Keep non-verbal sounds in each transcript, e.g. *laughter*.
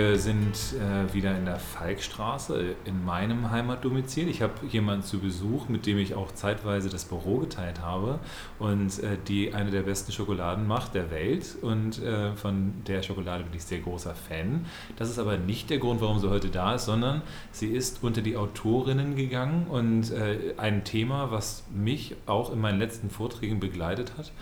Wir sind äh, wieder in der Falkstraße in meinem Heimatdomizil. Ich habe jemanden zu Besuch, mit dem ich auch zeitweise das Büro geteilt habe und äh, die eine der besten Schokoladen macht der Welt und äh, von der Schokolade bin ich sehr großer Fan. Das ist aber nicht der Grund, warum sie heute da ist, sondern sie ist unter die Autorinnen gegangen und äh, ein Thema, was mich auch in meinen letzten Vorträgen begleitet hat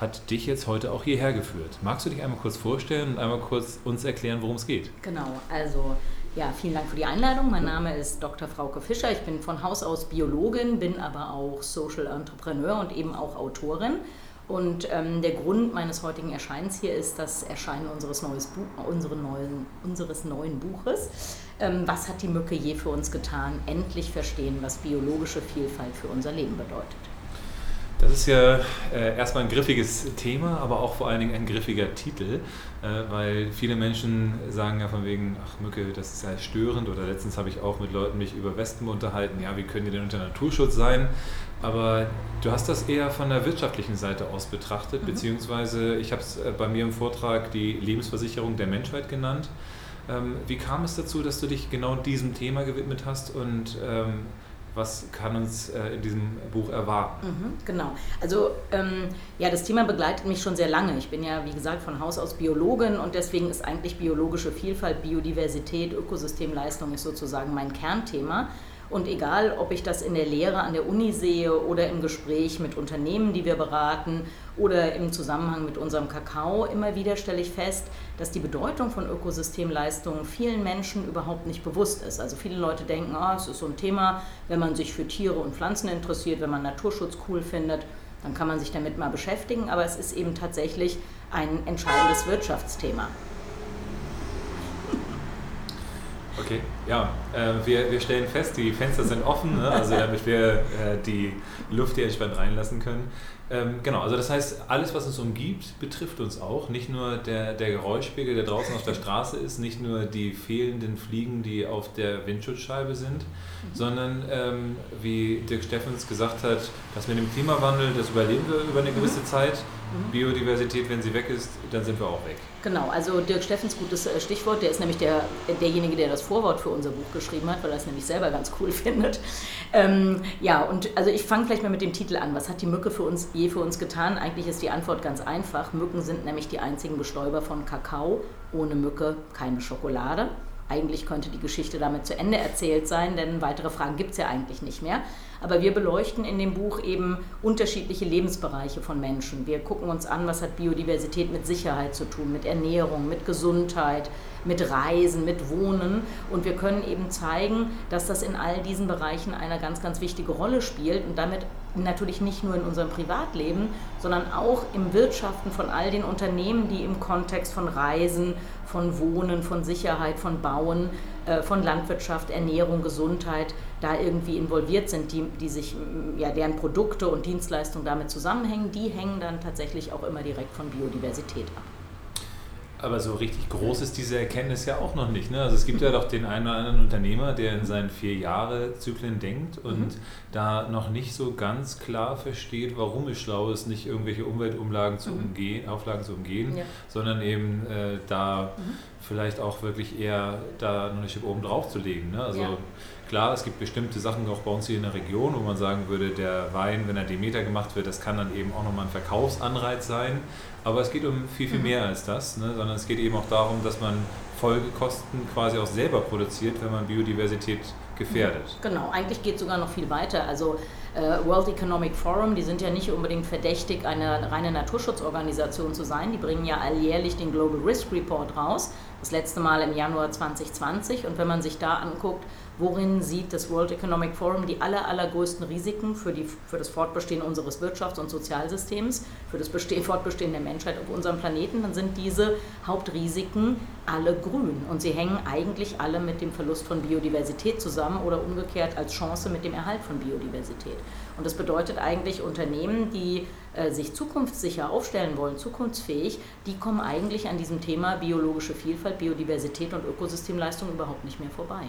hat dich jetzt heute auch hierher geführt. Magst du dich einmal kurz vorstellen und einmal kurz uns erklären, worum es geht? Genau, also ja, vielen Dank für die Einladung. Mein Name ist Dr. Frauke Fischer. Ich bin von Haus aus Biologin, bin aber auch Social Entrepreneur und eben auch Autorin. Und ähm, der Grund meines heutigen Erscheinens hier ist das Erscheinen unseres, neues Buch, unsere neuen, unseres neuen Buches. Ähm, was hat die Mücke je für uns getan? Endlich verstehen, was biologische Vielfalt für unser Leben bedeutet. Das ist ja äh, erstmal ein griffiges Thema, aber auch vor allen Dingen ein griffiger Titel, äh, weil viele Menschen sagen ja von wegen, ach Mücke, das ist ja störend oder letztens habe ich auch mit Leuten mich über Wespen unterhalten, ja, wie können die denn unter Naturschutz sein? Aber du hast das eher von der wirtschaftlichen Seite aus betrachtet, mhm. beziehungsweise ich habe es äh, bei mir im Vortrag die Lebensversicherung der Menschheit genannt. Ähm, wie kam es dazu, dass du dich genau diesem Thema gewidmet hast und ähm, was kann uns äh, in diesem Buch erwarten? Mhm, genau. Also ähm, ja, das Thema begleitet mich schon sehr lange. Ich bin ja, wie gesagt, von Haus aus Biologin und deswegen ist eigentlich biologische Vielfalt, Biodiversität, Ökosystemleistung ist sozusagen mein Kernthema. Und egal, ob ich das in der Lehre an der Uni sehe oder im Gespräch mit Unternehmen, die wir beraten oder im Zusammenhang mit unserem Kakao, immer wieder stelle ich fest, dass die Bedeutung von Ökosystemleistungen vielen Menschen überhaupt nicht bewusst ist. Also viele Leute denken, oh, es ist so ein Thema, wenn man sich für Tiere und Pflanzen interessiert, wenn man Naturschutz cool findet, dann kann man sich damit mal beschäftigen. Aber es ist eben tatsächlich ein entscheidendes Wirtschaftsthema. Okay, ja, äh, wir, wir stellen fest, die Fenster sind offen, ne? also *laughs* damit wir äh, die Luft hier entspannt reinlassen können. Ähm, genau, also das heißt, alles, was uns umgibt, betrifft uns auch. Nicht nur der, der Geräuschpegel, der draußen auf der Straße ist, nicht nur die fehlenden Fliegen, die auf der Windschutzscheibe sind, mhm. sondern ähm, wie Dirk Steffens gesagt hat, dass mit dem Klimawandel, das überleben wir über eine gewisse mhm. Zeit. Mhm. Biodiversität, wenn sie weg ist, dann sind wir auch weg. Genau, also Dirk Steffens, gutes äh, Stichwort, der ist nämlich der, derjenige, der das Vorwort für unser Buch geschrieben hat, weil er es nämlich selber ganz cool *laughs* findet. Ähm, ja, und also ich fange vielleicht mal mit dem Titel an. Was hat die Mücke für uns je für uns getan? Eigentlich ist die Antwort ganz einfach. Mücken sind nämlich die einzigen Bestäuber von Kakao. Ohne Mücke keine Schokolade. Eigentlich könnte die Geschichte damit zu Ende erzählt sein, denn weitere Fragen gibt es ja eigentlich nicht mehr. Aber wir beleuchten in dem Buch eben unterschiedliche Lebensbereiche von Menschen. Wir gucken uns an, was hat Biodiversität mit Sicherheit zu tun, mit Ernährung, mit Gesundheit, mit Reisen, mit Wohnen. Und wir können eben zeigen, dass das in all diesen Bereichen eine ganz, ganz wichtige Rolle spielt und damit natürlich nicht nur in unserem Privatleben, sondern auch im Wirtschaften von all den Unternehmen, die im Kontext von Reisen, von Wohnen, von Sicherheit, von Bauen, äh, von Landwirtschaft, Ernährung, Gesundheit da irgendwie involviert sind, die, die sich, ja, deren Produkte und Dienstleistungen damit zusammenhängen, die hängen dann tatsächlich auch immer direkt von Biodiversität ab. Aber so richtig groß ist diese Erkenntnis ja auch noch nicht. Ne? Also es gibt ja doch den einen oder anderen Unternehmer, der in seinen vier Jahre Zyklen denkt und mhm. da noch nicht so ganz klar versteht, warum es schlau ist, nicht irgendwelche Umweltumlagen zu mhm. umgehen, Auflagen zu umgehen, ja. sondern eben äh, da mhm. vielleicht auch wirklich eher da noch eine Schippe oben drauf zu legen. Ne? Also ja. klar, es gibt bestimmte Sachen auch bei uns hier in der Region, wo man sagen würde, der Wein, wenn er Demeter gemacht wird, das kann dann eben auch nochmal ein Verkaufsanreiz sein. Aber es geht um viel, viel mhm. mehr als das, ne? sondern es geht eben auch darum, dass man Folgekosten quasi auch selber produziert, wenn man Biodiversität gefährdet. Genau, eigentlich geht es sogar noch viel weiter. Also World Economic Forum, die sind ja nicht unbedingt verdächtig, eine reine Naturschutzorganisation zu sein. Die bringen ja alljährlich den Global Risk Report raus, das letzte Mal im Januar 2020. Und wenn man sich da anguckt, worin sieht das World Economic Forum die aller, allergrößten Risiken für, die, für das Fortbestehen unseres Wirtschafts- und Sozialsystems, für das Bestehen, Fortbestehen der Menschheit auf unserem Planeten, dann sind diese Hauptrisiken alle grün. Und sie hängen eigentlich alle mit dem Verlust von Biodiversität zusammen oder umgekehrt als Chance mit dem Erhalt von Biodiversität. Und das bedeutet eigentlich, Unternehmen, die äh, sich zukunftssicher aufstellen wollen, zukunftsfähig, die kommen eigentlich an diesem Thema biologische Vielfalt, Biodiversität und Ökosystemleistung überhaupt nicht mehr vorbei.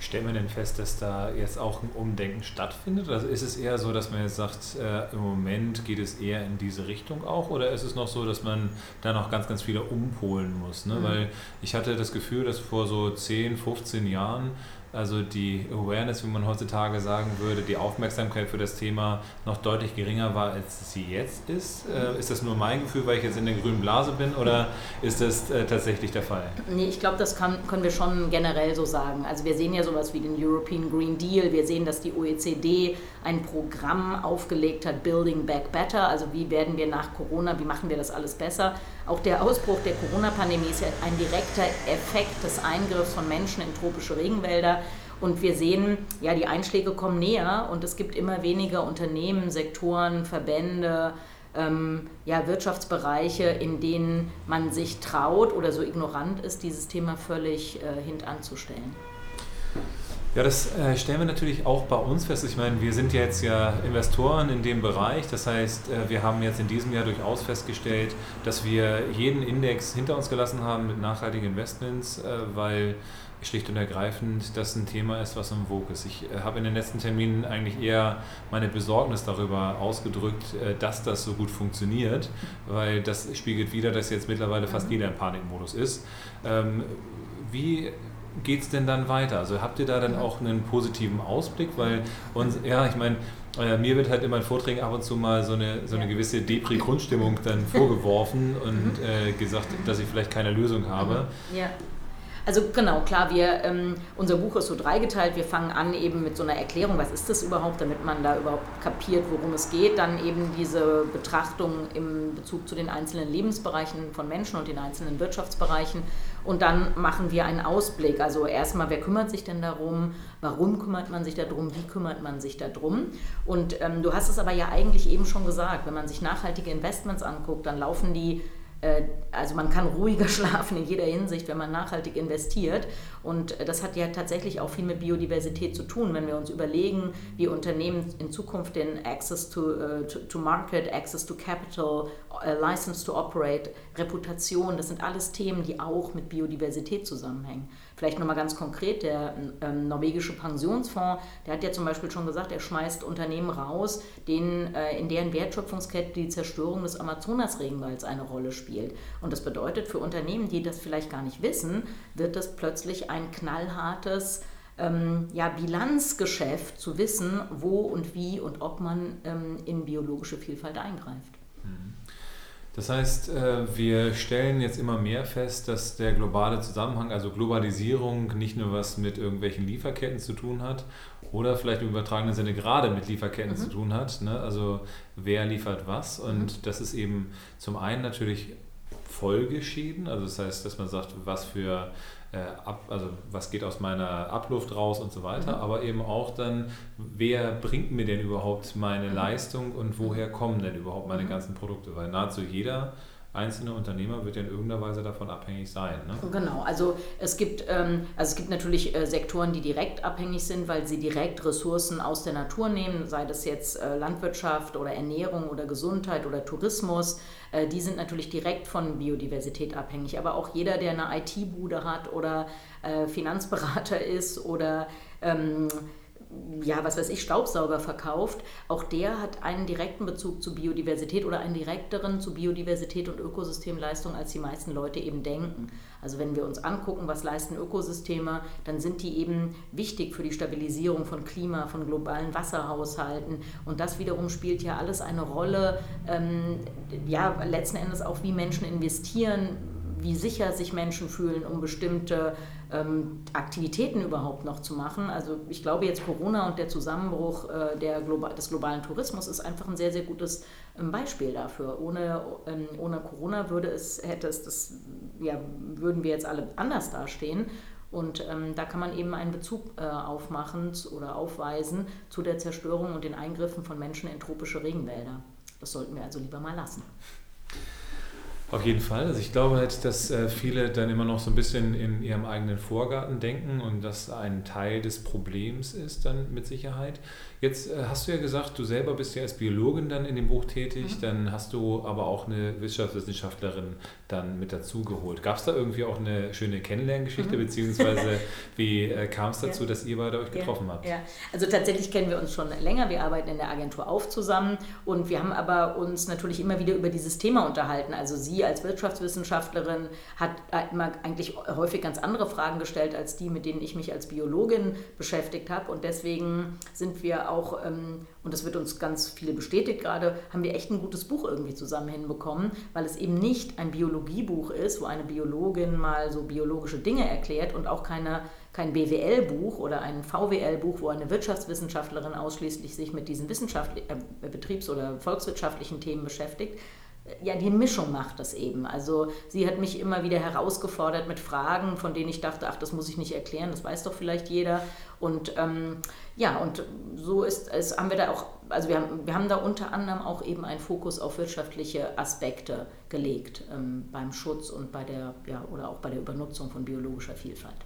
Stellen wir denn fest, dass da jetzt auch ein Umdenken stattfindet? Also ist es eher so, dass man jetzt sagt, äh, im Moment geht es eher in diese Richtung auch? Oder ist es noch so, dass man da noch ganz, ganz viele umpolen muss? Ne? Mhm. Weil ich hatte das Gefühl, dass vor so 10, 15 Jahren also die Awareness, wie man heutzutage sagen würde, die Aufmerksamkeit für das Thema noch deutlich geringer war, als sie jetzt ist. Äh, ist das nur mein Gefühl, weil ich jetzt in der grünen Blase bin oder ist das äh, tatsächlich der Fall? Nee, ich glaube, das kann, können wir schon generell so sagen. Also wir sehen ja sowas wie den European Green Deal, wir sehen, dass die OECD ein Programm aufgelegt hat, Building Back Better, also wie werden wir nach Corona, wie machen wir das alles besser. Auch der Ausbruch der Corona-Pandemie ist ja ein direkter Effekt des Eingriffs von Menschen in tropische Regenwälder. Und wir sehen, ja, die Einschläge kommen näher und es gibt immer weniger Unternehmen, Sektoren, Verbände, ähm, ja, Wirtschaftsbereiche, in denen man sich traut oder so ignorant ist, dieses Thema völlig äh, hintanzustellen. Ja, das äh, stellen wir natürlich auch bei uns fest. Ich meine, wir sind jetzt ja Investoren in dem Bereich. Das heißt, äh, wir haben jetzt in diesem Jahr durchaus festgestellt, dass wir jeden Index hinter uns gelassen haben mit nachhaltigen Investments, äh, weil schlicht und ergreifend das ein Thema ist, was im Vogue ist. Ich habe in den letzten Terminen eigentlich eher meine Besorgnis darüber ausgedrückt, dass das so gut funktioniert, weil das spiegelt wieder, dass jetzt mittlerweile fast jeder im Panikmodus ist. Ähm, wie geht es denn dann weiter? Also habt ihr da dann auch einen positiven Ausblick? Weil uns, ja, ich meine, äh, mir wird halt immer in Vorträgen ab und zu mal so eine, so eine gewisse Depri-Grundstimmung dann vorgeworfen und mhm. äh, gesagt, dass ich vielleicht keine Lösung habe. Ja. Also genau, klar, wir, ähm, unser Buch ist so dreigeteilt. Wir fangen an eben mit so einer Erklärung, was ist das überhaupt, damit man da überhaupt kapiert, worum es geht. Dann eben diese Betrachtung im Bezug zu den einzelnen Lebensbereichen von Menschen und den einzelnen Wirtschaftsbereichen. Und dann machen wir einen Ausblick. Also erstmal, wer kümmert sich denn darum? Warum kümmert man sich darum? Wie kümmert man sich darum? Und ähm, du hast es aber ja eigentlich eben schon gesagt, wenn man sich nachhaltige Investments anguckt, dann laufen die also man kann ruhiger *laughs* schlafen in jeder Hinsicht, wenn man nachhaltig investiert. Und das hat ja tatsächlich auch viel mit Biodiversität zu tun, wenn wir uns überlegen, wie Unternehmen in Zukunft den Access to, uh, to, to, Market, Access to Capital, uh, License to Operate, Reputation, das sind alles Themen, die auch mit Biodiversität zusammenhängen. Vielleicht nochmal ganz konkret, der ähm, norwegische Pensionsfonds, der hat ja zum Beispiel schon gesagt, er schmeißt Unternehmen raus, denen, äh, in deren Wertschöpfungskette die Zerstörung des Amazonasregenwalds eine Rolle spielt. Und das bedeutet für Unternehmen, die das vielleicht gar nicht wissen, wird das plötzlich ein knallhartes ähm, ja, Bilanzgeschäft zu wissen, wo und wie und ob man ähm, in biologische Vielfalt eingreift. Das heißt, äh, wir stellen jetzt immer mehr fest, dass der globale Zusammenhang, also Globalisierung, nicht nur was mit irgendwelchen Lieferketten zu tun hat oder vielleicht im übertragenen Sinne gerade mit Lieferketten mhm. zu tun hat. Ne? Also wer liefert was? Und mhm. das ist eben zum einen natürlich Folgeschäden, also das heißt, dass man sagt, was für ab, also was geht aus meiner Abluft raus und so weiter, mhm. aber eben auch dann, wer bringt mir denn überhaupt meine mhm. Leistung und woher kommen denn überhaupt meine mhm. ganzen Produkte? Weil nahezu jeder einzelne Unternehmer wird ja in irgendeiner Weise davon abhängig sein. Ne? Genau, also es gibt, ähm, also es gibt natürlich äh, Sektoren, die direkt abhängig sind, weil sie direkt Ressourcen aus der Natur nehmen, sei das jetzt äh, Landwirtschaft oder Ernährung oder Gesundheit oder Tourismus. Äh, die sind natürlich direkt von Biodiversität abhängig. Aber auch jeder, der eine IT-Bude hat oder äh, Finanzberater *laughs* ist oder ähm, ja, was weiß ich, Staubsauger verkauft, auch der hat einen direkten Bezug zu Biodiversität oder einen direkteren zu Biodiversität und Ökosystemleistung, als die meisten Leute eben denken. Also wenn wir uns angucken, was leisten Ökosysteme, dann sind die eben wichtig für die Stabilisierung von Klima, von globalen Wasserhaushalten. Und das wiederum spielt ja alles eine Rolle, ähm, ja, letzten Endes auch, wie Menschen investieren, wie sicher sich Menschen fühlen, um bestimmte ähm, Aktivitäten überhaupt noch zu machen. Also ich glaube jetzt Corona und der Zusammenbruch äh, der Global des globalen Tourismus ist einfach ein sehr, sehr gutes ähm, Beispiel dafür. Ohne, ähm, ohne Corona würde es, hätte es das, ja, würden wir jetzt alle anders dastehen. Und ähm, da kann man eben einen Bezug äh, aufmachen oder aufweisen zu der Zerstörung und den Eingriffen von Menschen in tropische Regenwälder. Das sollten wir also lieber mal lassen. Auf jeden Fall. Also ich glaube halt, dass äh, viele dann immer noch so ein bisschen in ihrem eigenen Vorgarten denken und das ein Teil des Problems ist dann mit Sicherheit. Jetzt äh, hast du ja gesagt, du selber bist ja als Biologin dann in dem Buch tätig, mhm. dann hast du aber auch eine Wissenschaftswissenschaftlerin dann mit dazu geholt. Gab es da irgendwie auch eine schöne Kennenlerngeschichte, mhm. beziehungsweise *laughs* wie äh, kam es dazu, ja. dass ihr beide euch getroffen ja. habt? Ja, also tatsächlich kennen wir uns schon länger. Wir arbeiten in der Agentur auf zusammen und wir haben aber uns natürlich immer wieder über dieses Thema unterhalten. Also sie als Wirtschaftswissenschaftlerin hat immer eigentlich häufig ganz andere Fragen gestellt als die, mit denen ich mich als Biologin beschäftigt habe. Und deswegen sind wir auch ähm, und das wird uns ganz viel bestätigt gerade, haben wir echt ein gutes Buch irgendwie zusammen hinbekommen, weil es eben nicht ein Biologiebuch ist, wo eine Biologin mal so biologische Dinge erklärt und auch keine, kein BWL-Buch oder ein VWL-Buch, wo eine Wirtschaftswissenschaftlerin ausschließlich sich mit diesen wissenschaftlichen, äh, betriebs- oder volkswirtschaftlichen Themen beschäftigt, ja, die Mischung macht das eben. Also sie hat mich immer wieder herausgefordert mit Fragen, von denen ich dachte, ach, das muss ich nicht erklären, das weiß doch vielleicht jeder. Und ähm, ja, und so ist es, haben wir da auch, also wir haben, wir haben da unter anderem auch eben einen Fokus auf wirtschaftliche Aspekte gelegt ähm, beim Schutz und bei der, ja, oder auch bei der Übernutzung von biologischer Vielfalt.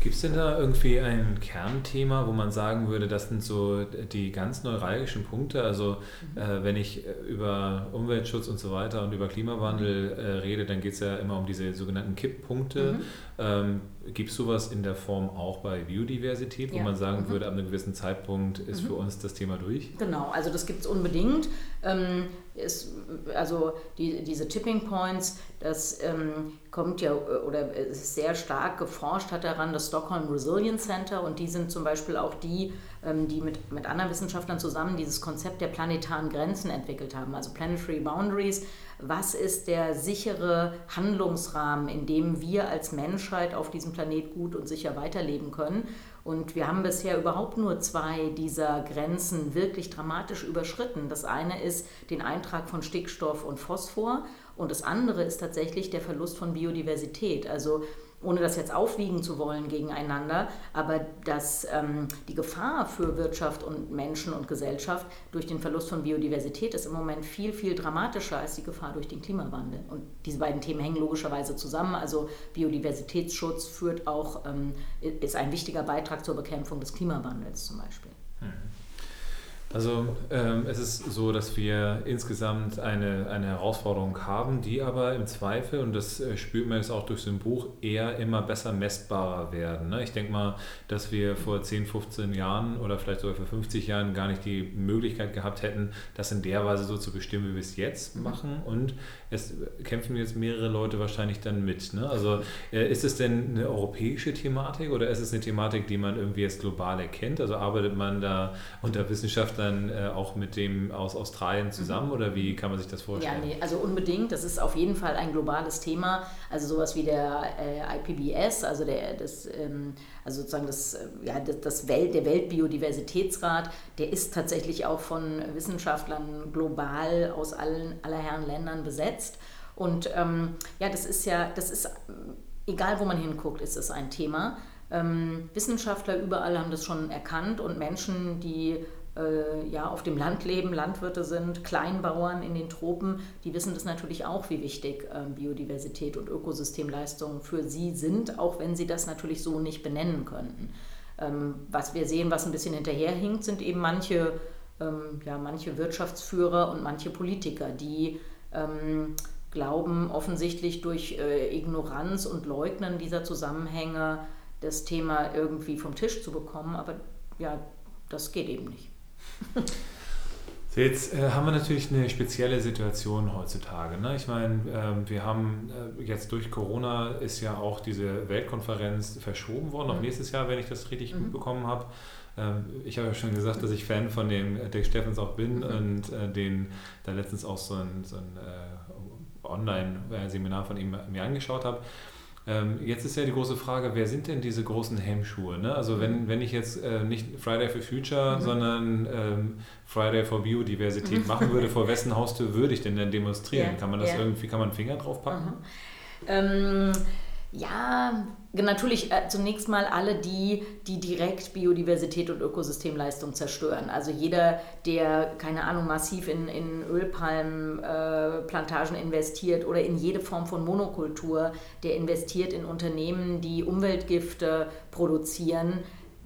Gibt es denn da irgendwie ein Kernthema, wo man sagen würde, das sind so die ganz neuralgischen Punkte? Also mhm. äh, wenn ich äh, über Umweltschutz und so weiter und über Klimawandel äh, rede, dann geht es ja immer um diese sogenannten Kipppunkte. Mhm. Ähm, Gibt es sowas in der Form auch bei Biodiversität, wo ja. man sagen mhm. würde, ab einem gewissen Zeitpunkt ist mhm. für uns das Thema durch? Genau, also das gibt es unbedingt. Ähm, ist, also die, diese Tipping Points, das ähm, kommt ja oder ist sehr stark geforscht hat daran das Stockholm Resilience Center und die sind zum Beispiel auch die, die mit, mit anderen Wissenschaftlern zusammen dieses Konzept der planetaren Grenzen entwickelt haben, also Planetary Boundaries was ist der sichere Handlungsrahmen, in dem wir als Menschheit auf diesem Planet gut und sicher weiterleben können. Und wir haben bisher überhaupt nur zwei dieser Grenzen wirklich dramatisch überschritten. Das eine ist den Eintrag von Stickstoff und Phosphor und das andere ist tatsächlich der Verlust von Biodiversität. Also ohne das jetzt aufwiegen zu wollen gegeneinander, aber dass ähm, die Gefahr für Wirtschaft und Menschen und Gesellschaft durch den Verlust von Biodiversität ist im Moment viel, viel dramatischer als die Gefahr durch den Klimawandel. Und diese beiden Themen hängen logischerweise zusammen. Also Biodiversitätsschutz führt auch, ähm, ist ein wichtiger Beitrag zur Bekämpfung des Klimawandels zum Beispiel. Mhm. Also ähm, es ist so, dass wir insgesamt eine, eine Herausforderung haben, die aber im Zweifel, und das äh, spürt man jetzt auch durch so ein Buch, eher immer besser messbarer werden. Ne? Ich denke mal, dass wir vor 10, 15 Jahren oder vielleicht sogar vor 50 Jahren gar nicht die Möglichkeit gehabt hätten, das in der Weise so zu bestimmen, wie wir es jetzt mhm. machen. Und es kämpfen jetzt mehrere Leute wahrscheinlich dann mit. Ne? Also äh, ist es denn eine europäische Thematik oder ist es eine Thematik, die man irgendwie jetzt global erkennt? Also arbeitet man da unter Wissenschaftlern äh, auch mit dem aus Australien zusammen mhm. oder wie kann man sich das vorstellen? Ja, nee, also unbedingt. Das ist auf jeden Fall ein globales Thema. Also sowas wie der äh, IPBS, also der, das, ähm, also sozusagen das, äh, ja, das, das Welt, der Weltbiodiversitätsrat, der ist tatsächlich auch von Wissenschaftlern global aus allen aller Herren Ländern besetzt. Und ähm, ja, das ist ja, das ist, egal wo man hinguckt, ist es ein Thema. Ähm, Wissenschaftler überall haben das schon erkannt und Menschen, die ja, auf dem Land leben, Landwirte sind, Kleinbauern in den Tropen, die wissen das natürlich auch, wie wichtig äh, Biodiversität und Ökosystemleistungen für sie sind, auch wenn sie das natürlich so nicht benennen könnten. Ähm, was wir sehen, was ein bisschen hinterherhinkt, sind eben manche, ähm, ja, manche Wirtschaftsführer und manche Politiker, die ähm, glauben offensichtlich durch äh, Ignoranz und Leugnen dieser Zusammenhänge das Thema irgendwie vom Tisch zu bekommen. Aber ja, das geht eben nicht. *laughs* Jetzt äh, haben wir natürlich eine spezielle Situation heutzutage. Ne? Ich meine, äh, wir haben äh, jetzt durch Corona ist ja auch diese Weltkonferenz verschoben worden, mhm. auf nächstes Jahr, wenn ich das richtig mhm. mitbekommen habe. Ähm, ich habe ja schon gesagt, dass ich Fan von dem äh, Dick Steffens auch bin mhm. und äh, den da letztens auch so ein, so ein äh, Online-Seminar von ihm mir angeschaut habe. Ähm, jetzt ist ja die große Frage, wer sind denn diese großen Hemmschuhe? Ne? Also wenn, mhm. wenn ich jetzt äh, nicht Friday for Future, mhm. sondern ähm, Friday for Biodiversität mhm. machen würde, *laughs* vor wessen Haustür würde ich denn dann demonstrieren? Ja, kann man das ja. irgendwie, kann man einen Finger drauf packen? Ähm, Ja, natürlich äh, zunächst mal alle die, die direkt Biodiversität und Ökosystemleistung zerstören. Also jeder, der, keine Ahnung, massiv in, in Ölpalmplantagen äh, investiert oder in jede Form von Monokultur, der investiert in Unternehmen, die Umweltgifte produzieren,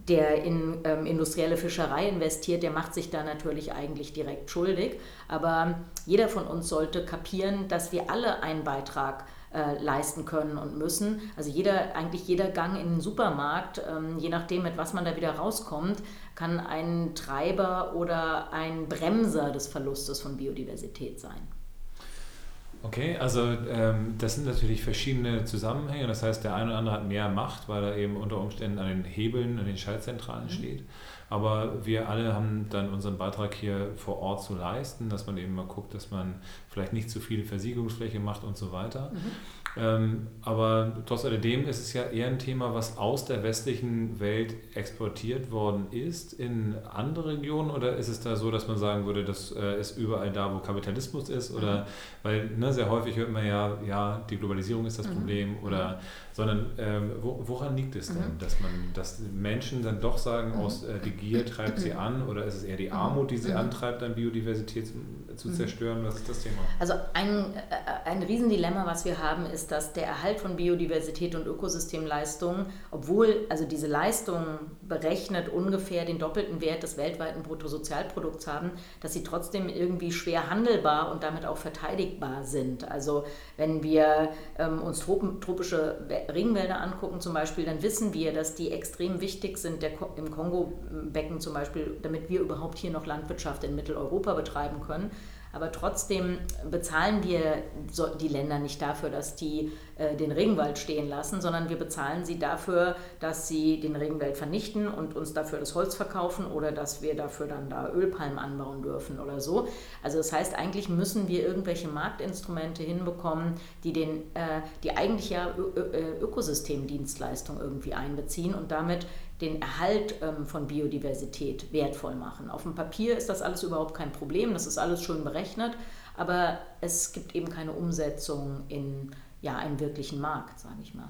der in ähm, industrielle Fischerei investiert, der macht sich da natürlich eigentlich direkt schuldig. Aber jeder von uns sollte kapieren, dass wir alle einen Beitrag äh, leisten können und müssen. Also jeder, eigentlich jeder Gang in den Supermarkt, ähm, je nachdem, mit was man da wieder rauskommt, kann ein Treiber oder ein Bremser des Verlustes von Biodiversität sein. Okay, also ähm, das sind natürlich verschiedene Zusammenhänge. Das heißt, der eine oder andere hat mehr Macht, weil er eben unter Umständen an den Hebeln, an den Schaltzentralen mhm. steht. Aber wir alle haben dann unseren Beitrag hier vor Ort zu leisten, dass man eben mal guckt, dass man vielleicht nicht zu viel Versiegungsfläche macht und so weiter. Mhm. Ähm, aber trotz alledem ist es ja eher ein Thema, was aus der westlichen Welt exportiert worden ist in andere Regionen oder ist es da so, dass man sagen würde, das äh, ist überall da, wo Kapitalismus ist oder mhm. weil ne, sehr häufig hört man ja, ja, die Globalisierung ist das mhm. Problem oder sondern ähm, wo, woran liegt es denn, mhm. dass man, dass Menschen dann doch sagen, mhm. aus äh, die Gier treibt sie *clears throat* an oder ist es eher die mhm. Armut, die sie mhm. antreibt, dann Biodiversität zu, zu mhm. zerstören? Was ist das Thema? Also ein, äh, ein Riesendilemma, was wir haben, ist, dass der Erhalt von Biodiversität und Ökosystemleistungen, obwohl also diese Leistungen berechnet ungefähr den doppelten Wert des weltweiten Bruttosozialprodukts haben, dass sie trotzdem irgendwie schwer handelbar und damit auch verteidigbar sind. Also wenn wir ähm, uns tropische Regenwälder angucken zum Beispiel, dann wissen wir, dass die extrem wichtig sind, der, im Kongo-Becken zum Beispiel, damit wir überhaupt hier noch Landwirtschaft in Mitteleuropa betreiben können. Aber trotzdem bezahlen wir die Länder nicht dafür, dass die äh, den Regenwald stehen lassen, sondern wir bezahlen sie dafür, dass sie den Regenwald vernichten und uns dafür das Holz verkaufen oder dass wir dafür dann da Ölpalmen anbauen dürfen oder so. Also das heißt, eigentlich müssen wir irgendwelche Marktinstrumente hinbekommen, die, den, äh, die eigentlich ja Ökosystemdienstleistung irgendwie einbeziehen und damit den Erhalt ähm, von Biodiversität wertvoll machen. Auf dem Papier ist das alles überhaupt kein Problem, das ist alles schön berechnet, aber es gibt eben keine Umsetzung in ja, einen wirklichen Markt, sage ich mal.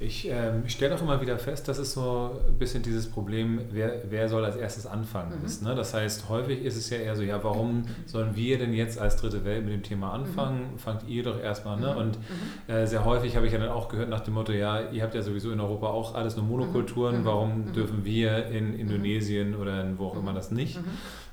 Ich ähm, stelle auch immer wieder fest, dass es so ein bisschen dieses Problem, wer, wer soll als erstes anfangen mhm. ist. Ne? Das heißt, häufig ist es ja eher so, ja, warum sollen wir denn jetzt als dritte Welt mit dem Thema anfangen? Mhm. Fangt ihr doch erstmal. Ne? Mhm. Und mhm. äh, sehr häufig habe ich ja dann auch gehört nach dem Motto, ja, ihr habt ja sowieso in Europa auch alles nur Monokulturen, mhm. warum mhm. dürfen wir in Indonesien oder in wo auch immer das nicht?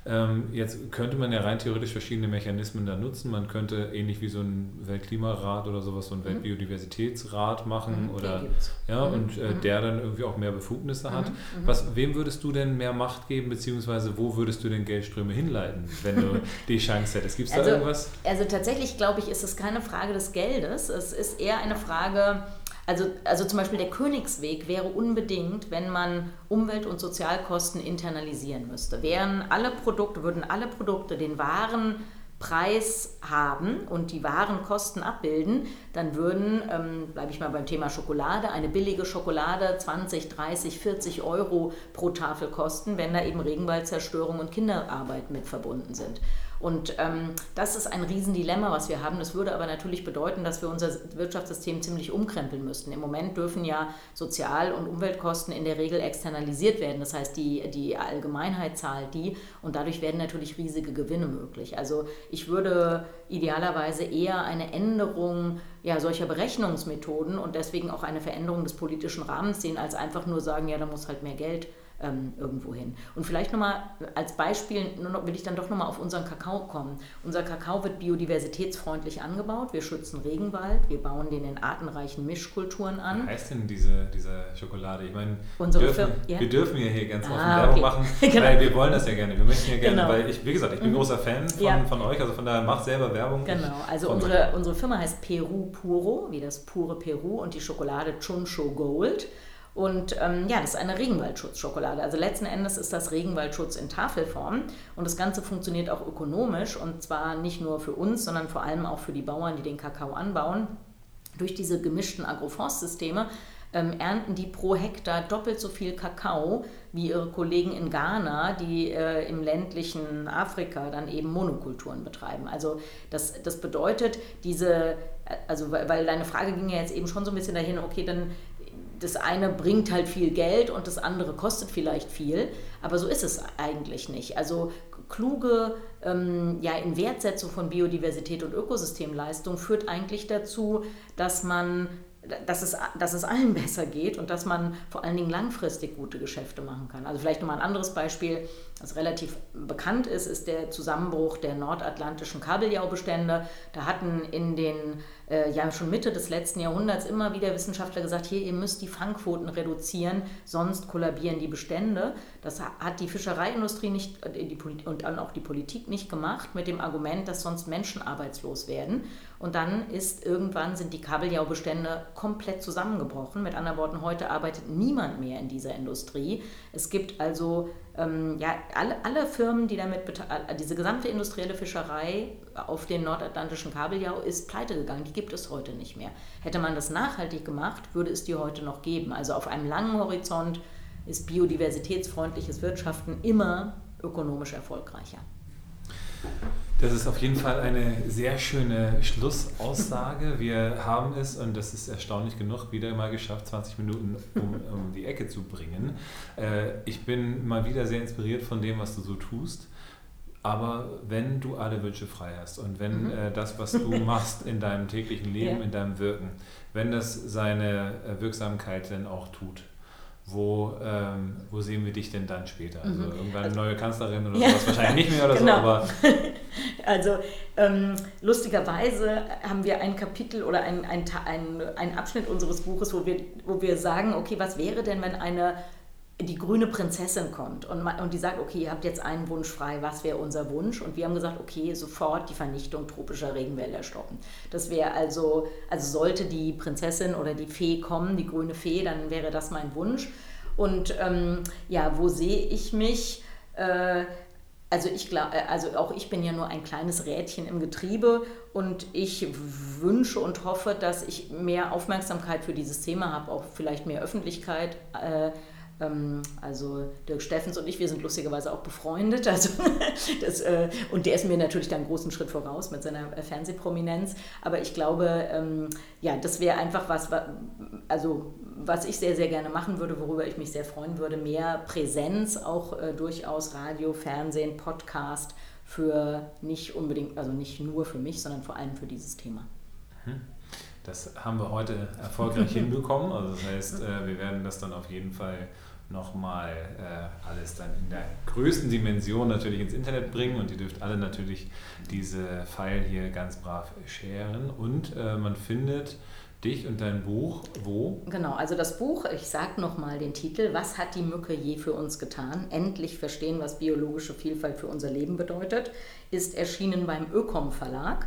Ähm, jetzt könnte man ja rein theoretisch verschiedene Mechanismen da nutzen. Man könnte ähnlich wie so ein Weltklimarat oder sowas, so ein Weltbiodiversitätsrat machen oder ja, mhm. und äh, mhm. der dann irgendwie auch mehr Befugnisse hat. Mhm. mhm. Was, wem würdest du denn mehr Macht geben, beziehungsweise wo würdest du denn Geldströme hinleiten, wenn du *laughs* die Chance hättest? Gibt es also, da irgendwas? Also tatsächlich glaube ich, ist es keine Frage des Geldes. Es ist eher eine Frage, also, also zum Beispiel der Königsweg wäre unbedingt, wenn man Umwelt- und Sozialkosten internalisieren müsste. Wären alle Produkte, würden alle Produkte den wahren Preis haben und die wahren Kosten abbilden, dann würden, ähm, bleibe ich mal beim Thema Schokolade, eine billige Schokolade 20, 30, 40 Euro pro Tafel kosten, wenn da eben Regenwaldzerstörung und Kinderarbeit mit verbunden sind. Und ähm, das ist ein Riesendilemma, was wir haben. Das würde aber natürlich bedeuten, dass wir unser Wirtschaftssystem ziemlich umkrempeln müssten. Im Moment dürfen ja Sozial- und Umweltkosten in der Regel externalisiert werden. Das heißt, die, die Allgemeinheit zahlt die und dadurch werden natürlich riesige Gewinne möglich. Also ich würde idealerweise eher eine Änderung ja, solcher Berechnungsmethoden und deswegen auch eine Veränderung des politischen Rahmens sehen, als einfach nur sagen, ja, da muss halt mehr Geld ähm, irgendwo hin. Und vielleicht nochmal als Beispiel noch, will ich dann doch nochmal auf unseren Kakao kommen. Unser Kakao wird biodiversitätsfreundlich angebaut. Wir schützen Regenwald, wir bauen den in artenreichen Mischkulturen an. Was heißt denn diese, diese Schokolade? Ich meine, Unsere dürfen, ja? wir dürfen ja hier ganz offen ah, Werbung okay. machen, *laughs* genau. weil wir wollen das ja gerne. Wir möchten ja gerne, genau. weil ich, wie gesagt, ich bin mhm. großer Fan von, ja. von euch, also von daher macht selber Werbung. Genau, also unsere, unsere Firma heißt Peru Puro, wie das pure Peru und die Schokolade Chuncho Gold. Und ähm, ja, das ist eine Regenwaldschutzschokolade. Also letzten Endes ist das Regenwaldschutz in Tafelform. Und das Ganze funktioniert auch ökonomisch. Und zwar nicht nur für uns, sondern vor allem auch für die Bauern, die den Kakao anbauen. Durch diese gemischten Agroforstsysteme ähm, ernten die pro Hektar doppelt so viel Kakao wie ihre Kollegen in Ghana, die äh, im ländlichen Afrika dann eben Monokulturen betreiben. Also das, das bedeutet, diese, also weil deine Frage ging ja jetzt eben schon so ein bisschen dahin, okay, dann das eine bringt halt viel Geld und das andere kostet vielleicht viel, aber so ist es eigentlich nicht. Also kluge ähm, ja, Inwertsetzung von Biodiversität und Ökosystemleistung führt eigentlich dazu, dass man dass es, dass es allen *laughs* besser geht und dass man vor allen Dingen langfristig gute Geschäfte machen kann. Also vielleicht nochmal ein anderes Beispiel, das relativ bekannt ist, ist der Zusammenbruch der nordatlantischen Kabeljaubestände. Da hatten in den äh, ja schon Mitte des letzten Jahrhunderts immer wieder Wissenschaftler gesagt, hier, ihr müsst die Fangquoten reduzieren, sonst kollabieren die Bestände. Das hat die Fischereiindustrie nicht äh, die, und dann auch die Politik nicht gemacht mit dem Argument, dass sonst Menschen arbeitslos werden. Und dann ist irgendwann sind die Kabeljaubestände komplett zusammengebrochen. Mit anderen Worten, heute arbeitet niemand mehr in dieser Industrie. Es gibt also ähm, ja, alle, alle Firmen, die damit, diese gesamte industrielle Fischerei auf den nordatlantischen Kabeljau ist pleite gegangen. Die gibt es heute nicht mehr. Hätte man das nachhaltig gemacht, würde es die heute noch geben. Also auf einem langen Horizont ist biodiversitätsfreundliches Wirtschaften immer ökonomisch erfolgreicher. Das ist auf jeden Fall eine sehr schöne Schlussaussage. Wir haben es, und das ist erstaunlich genug, wieder mal geschafft, 20 Minuten um, um die Ecke zu bringen. Äh, ich bin mal wieder sehr inspiriert von dem, was du so tust. Aber wenn du alle Wünsche frei hast und wenn mhm. äh, das, was du *laughs* machst in deinem täglichen Leben, ja. in deinem Wirken, wenn das seine äh, Wirksamkeit denn auch tut, wo, ähm, wo sehen wir dich denn dann später? Also mhm. irgendwann eine neue Kanzlerin oder ja. sowas wahrscheinlich nicht mehr oder genau. so, aber. *laughs* Also ähm, lustigerweise haben wir ein Kapitel oder ein, ein, ein, ein Abschnitt unseres Buches, wo wir, wo wir sagen, okay, was wäre denn, wenn eine die grüne Prinzessin kommt und, und die sagt, okay, ihr habt jetzt einen Wunsch frei, was wäre unser Wunsch? Und wir haben gesagt, okay, sofort die Vernichtung tropischer Regenwälder stoppen. Das wäre also, also sollte die Prinzessin oder die Fee kommen, die grüne Fee, dann wäre das mein Wunsch. Und ähm, ja, wo sehe ich mich? Äh, also ich glaube, äh, also auch ich bin ja nur ein kleines Rädchen im Getriebe und ich wünsche und hoffe, dass ich mehr Aufmerksamkeit für dieses Thema habe, auch vielleicht mehr Öffentlichkeit. Äh, also Dirk Steffens und ich, wir sind lustigerweise auch befreundet. *laughs* Also das, äh, und der ist mir natürlich dann einen großen Schritt voraus mit seiner äh, Fernsehprominenz. Aber ich glaube, ähm, ja, das wäre einfach was, also was ich sehr, sehr gerne machen würde, worüber ich mich sehr freuen würde, mehr Präsenz, auch äh, durchaus Radio, Fernsehen, Podcast für nicht unbedingt, also nicht nur für mich, sondern vor allem für dieses Thema. Hm. Das haben wir heute erfolgreich *laughs* hinbekommen. Also das heißt, wir werden das dann auf jeden Fall nochmal äh, alles dann in der größten Dimension natürlich ins Internet bringen und ihr dürft alle natürlich diese File hier ganz brav sharen und äh, man findet dich und dein Buch wo? Genau, also das Buch, ich sage nochmal den Titel, Was hat die Mücke je für uns getan? Endlich verstehen, was biologische Vielfalt für unser Leben bedeutet, ist erschienen beim Ökom Verlag,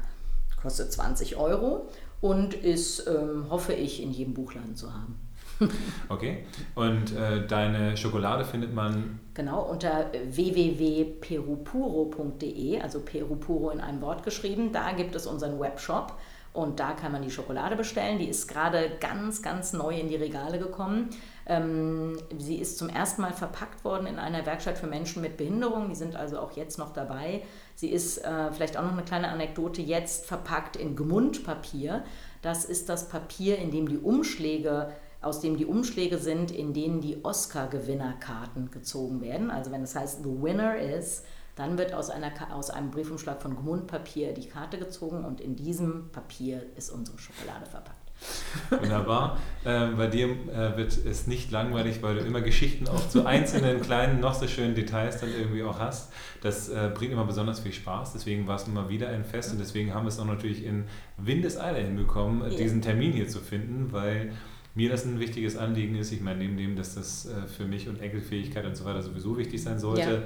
kostet 20 Euro und ist, ähm, hoffe ich, in jedem Buchladen zu haben. *laughs* Okay. Und äh, deine Schokolade findet man? Genau, unter www.perupuro.de, also Perupuro in einem Wort geschrieben. Da gibt es unseren Webshop und da kann man die Schokolade bestellen. Die ist gerade ganz, ganz neu in die Regale gekommen. Ähm, sie ist zum ersten Mal verpackt worden in einer Werkstatt für Menschen mit Behinderung. Die sind also auch jetzt noch dabei. Sie ist äh, vielleicht auch noch eine kleine Anekdote jetzt verpackt in Gmundpapier. Das ist das Papier, in dem die Umschläge aus dem die Umschläge sind, in denen die Oscar-Gewinnerkarten gezogen werden. Also wenn es heißt The Winner is, dann wird aus, einer, aus einem Briefumschlag von Gmundpapier die Karte gezogen und in diesem Papier ist unsere Schokolade verpackt. *laughs* Wunderbar. Ähm, bei dir äh, wird es nicht langweilig, weil du immer Geschichten auch zu einzelnen kleinen, noch so schönen Details dann irgendwie auch hast. Das äh, bringt immer besonders viel Spaß. Deswegen war es immer wieder ein Fest und deswegen haben wir es auch natürlich in Windeseile hinbekommen, ja. diesen Termin hier zu finden, weil mir das ein wichtiges Anliegen ist. Ich meine, neben dem, dass das äh, für mich und Enkelfähigkeit und so weiter sowieso wichtig sein sollte,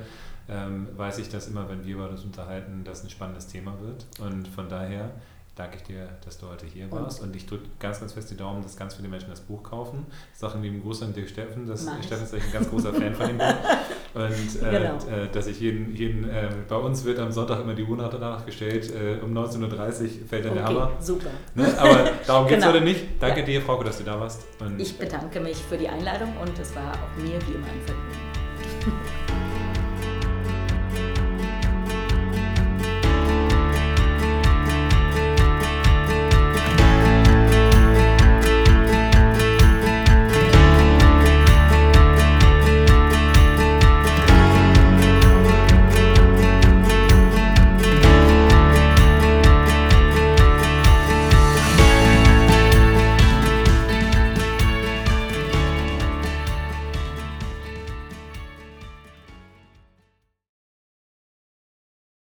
ja. ähm, weiß ich, dass immer, wenn wir über das unterhalten, das ein spannendes Thema wird. Und von daher danke ich dir, dass du heute hier warst. Und, und ich drücke ganz, ganz fest die Daumen, dass ganz viele Menschen das Buch kaufen. Sachen lieben Gruß an dir, Steffen, dass Mach Steffen ist ein ganz großer Fan von dem Buch. *laughs* Und äh, genau. äh, dass ich jeden, jeden äh, bei uns wird am Sonntag immer die Uhr nachgestellt, äh, um 19.30 Uhr fällt dann okay, der Hammer. Super. Ne? Aber darum geht es genau. heute nicht. Danke ja. dir, Frauke, dass du da warst. Und ich bedanke mich für die Einladung und es war auch mir wie immer ein Vergnügen. *laughs*